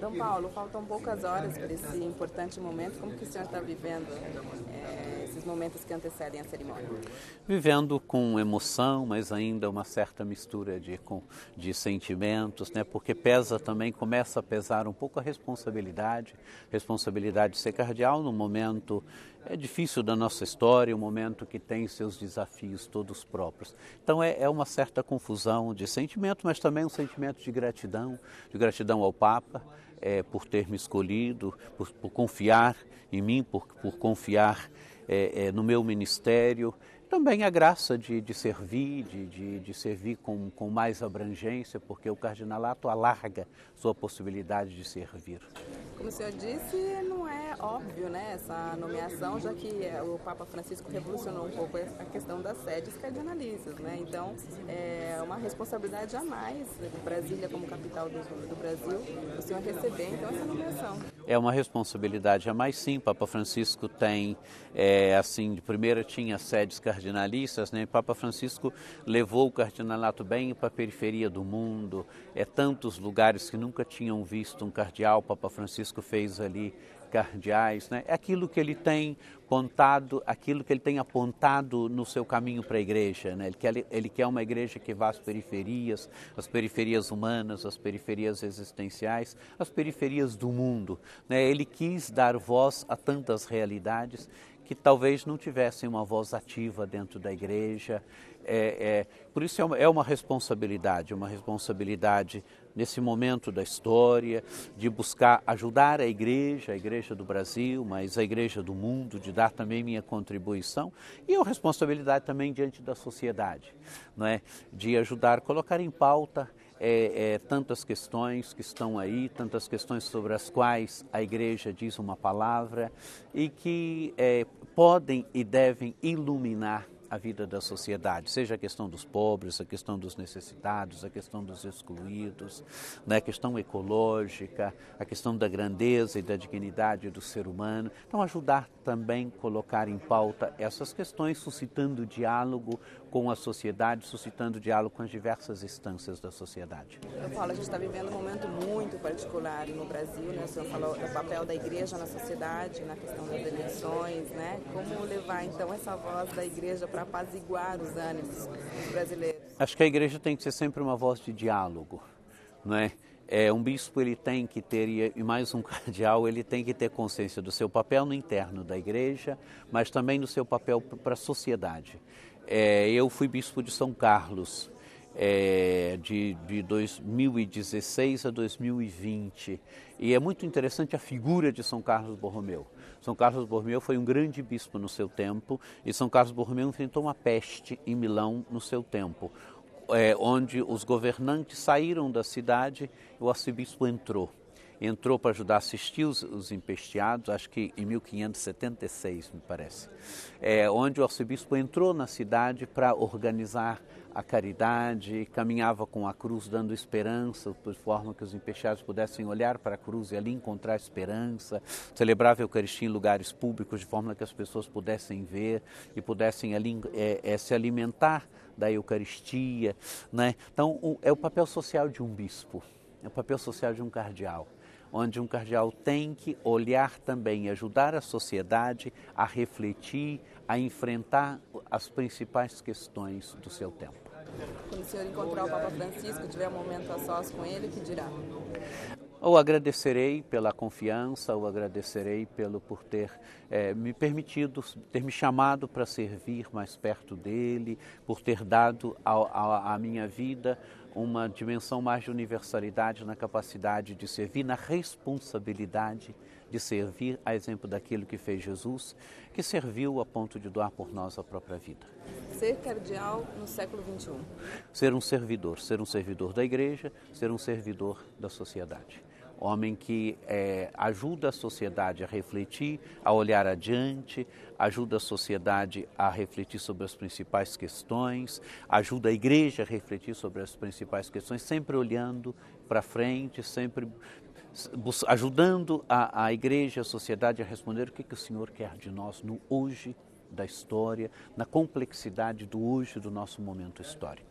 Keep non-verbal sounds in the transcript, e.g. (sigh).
Dom Paulo, faltam poucas horas para esse importante momento. Como que o senhor está vivendo é, esses momentos que antecedem a cerimônia? Vivendo com emoção, mas ainda uma certa mistura de, de sentimentos, né? porque pesa também, começa a pesar um pouco a responsabilidade, responsabilidade de ser cardeal no momento é difícil da nossa história, um momento que tem seus desafios todos próprios. Então é, é uma certa confusão de sentimento, mas também um sentimento de gratidão, de gratidão ao Papa, é, por ter me escolhido, por, por, confiar em mim, por, por confiar é, é, no meu ministério. Também a graça de, de servir, de, de, de, servir com, com mais abrangência, porque o cardinalato alarga sua possibilidade de servir. Como o senhor disse, não é óbvio né, essa nomeação, já que é, o Papa Francisco revolucionou um pouco a questão das sedes cardinalícias. Né? Então, é uma responsabilidade a mais Brasília como capital do, do Brasil, o senhor receber então essa nomeação. É uma responsabilidade a mais, sim. Papa Francisco tem, é, assim, de primeira tinha sedes cardinalistas, né? Papa Francisco levou o cardinalato bem para a periferia do mundo, é tantos lugares que nunca tinham visto um cardeal. Papa Francisco fez ali cardeais, né? É aquilo que ele tem contado, aquilo que ele tem apontado no seu caminho para a igreja, né? Ele quer, ele quer uma igreja que vá às periferias, as periferias humanas, as periferias existenciais, as periferias do mundo, né? Ele quis dar voz a tantas realidades que talvez não tivessem uma voz ativa dentro da igreja. É, é, por isso é uma, é uma responsabilidade, uma responsabilidade nesse momento da história, de buscar ajudar a igreja, a igreja do Brasil, mas a igreja do mundo, de dar também minha contribuição e a responsabilidade também diante da sociedade, não é? de ajudar, colocar em pauta é, é, tantas questões que estão aí, tantas questões sobre as quais a igreja diz uma palavra e que é, podem e devem iluminar a vida da sociedade, seja a questão dos pobres, a questão dos necessitados, a questão dos excluídos, né, a questão ecológica, a questão da grandeza e da dignidade do ser humano. Então, ajudar também a colocar em pauta essas questões, suscitando diálogo com a sociedade, suscitando diálogo com as diversas instâncias da sociedade. Eu falo, a gente está vivendo um momento muito particular no Brasil, né? O senhor falou do papel da igreja na sociedade, na questão das eleições, né? Como levar então essa voz da igreja para apaziguar os ânimos dos brasileiros? Acho que a igreja tem que ser sempre uma voz de diálogo, não é? É, um bispo ele tem que ter, e mais um (laughs) cardeal, ele tem que ter consciência do seu papel no interno da igreja, mas também do seu papel para a sociedade. É, eu fui bispo de São Carlos é, de, de 2016 a 2020 e é muito interessante a figura de São Carlos Borromeu. São Carlos Borromeu foi um grande bispo no seu tempo e São Carlos Borromeu enfrentou uma peste em Milão no seu tempo, é, onde os governantes saíram da cidade e o arcebispo entrou entrou para ajudar a assistir os, os empesteados, acho que em 1576, me parece, é, onde o arcebispo entrou na cidade para organizar a caridade, caminhava com a cruz dando esperança, de forma que os empesteados pudessem olhar para a cruz e ali encontrar esperança, celebrava a Eucaristia em lugares públicos, de forma que as pessoas pudessem ver e pudessem ali é, é, se alimentar da Eucaristia. Né? Então, o, é o papel social de um bispo, é o papel social de um cardeal onde um cardeal tem que olhar também ajudar a sociedade a refletir, a enfrentar as principais questões do seu tempo. Quando o senhor encontrar o Papa Francisco, tiver um momento a sós com ele, o que dirá? O agradecerei pela confiança, o agradecerei pelo por ter é, me permitido, ter me chamado para servir mais perto dele, por ter dado à minha vida uma dimensão mais de universalidade na capacidade de servir, na responsabilidade de servir, a exemplo daquilo que fez Jesus, que serviu a ponto de doar por nós a própria vida. Ser cardeal no século XXI. Ser um servidor, ser um servidor da igreja, ser um servidor da sociedade homem que é, ajuda a sociedade a refletir, a olhar adiante, ajuda a sociedade a refletir sobre as principais questões, ajuda a igreja a refletir sobre as principais questões, sempre olhando para frente, sempre ajudando a, a igreja, a sociedade a responder o que, que o Senhor quer de nós no hoje da história, na complexidade do hoje do nosso momento histórico.